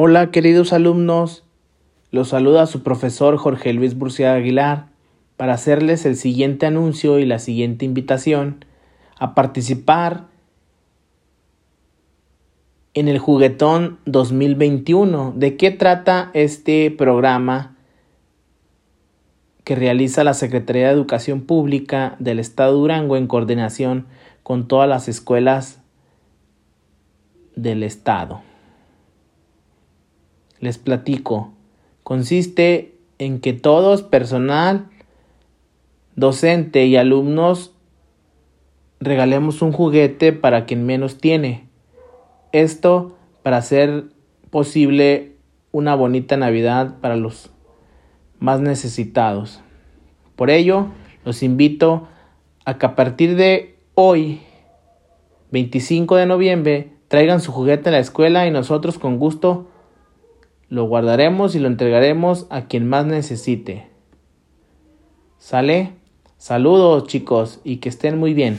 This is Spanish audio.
Hola queridos alumnos, los saluda su profesor Jorge Luis Burcia Aguilar para hacerles el siguiente anuncio y la siguiente invitación a participar en el juguetón 2021. ¿De qué trata este programa que realiza la Secretaría de Educación Pública del Estado de Durango en coordinación con todas las escuelas del Estado? Les platico. Consiste en que todos, personal, docente y alumnos, regalemos un juguete para quien menos tiene. Esto para hacer posible una bonita Navidad para los más necesitados. Por ello, los invito a que a partir de hoy, 25 de noviembre, traigan su juguete a la escuela y nosotros con gusto lo guardaremos y lo entregaremos a quien más necesite. ¿Sale? Saludos chicos y que estén muy bien.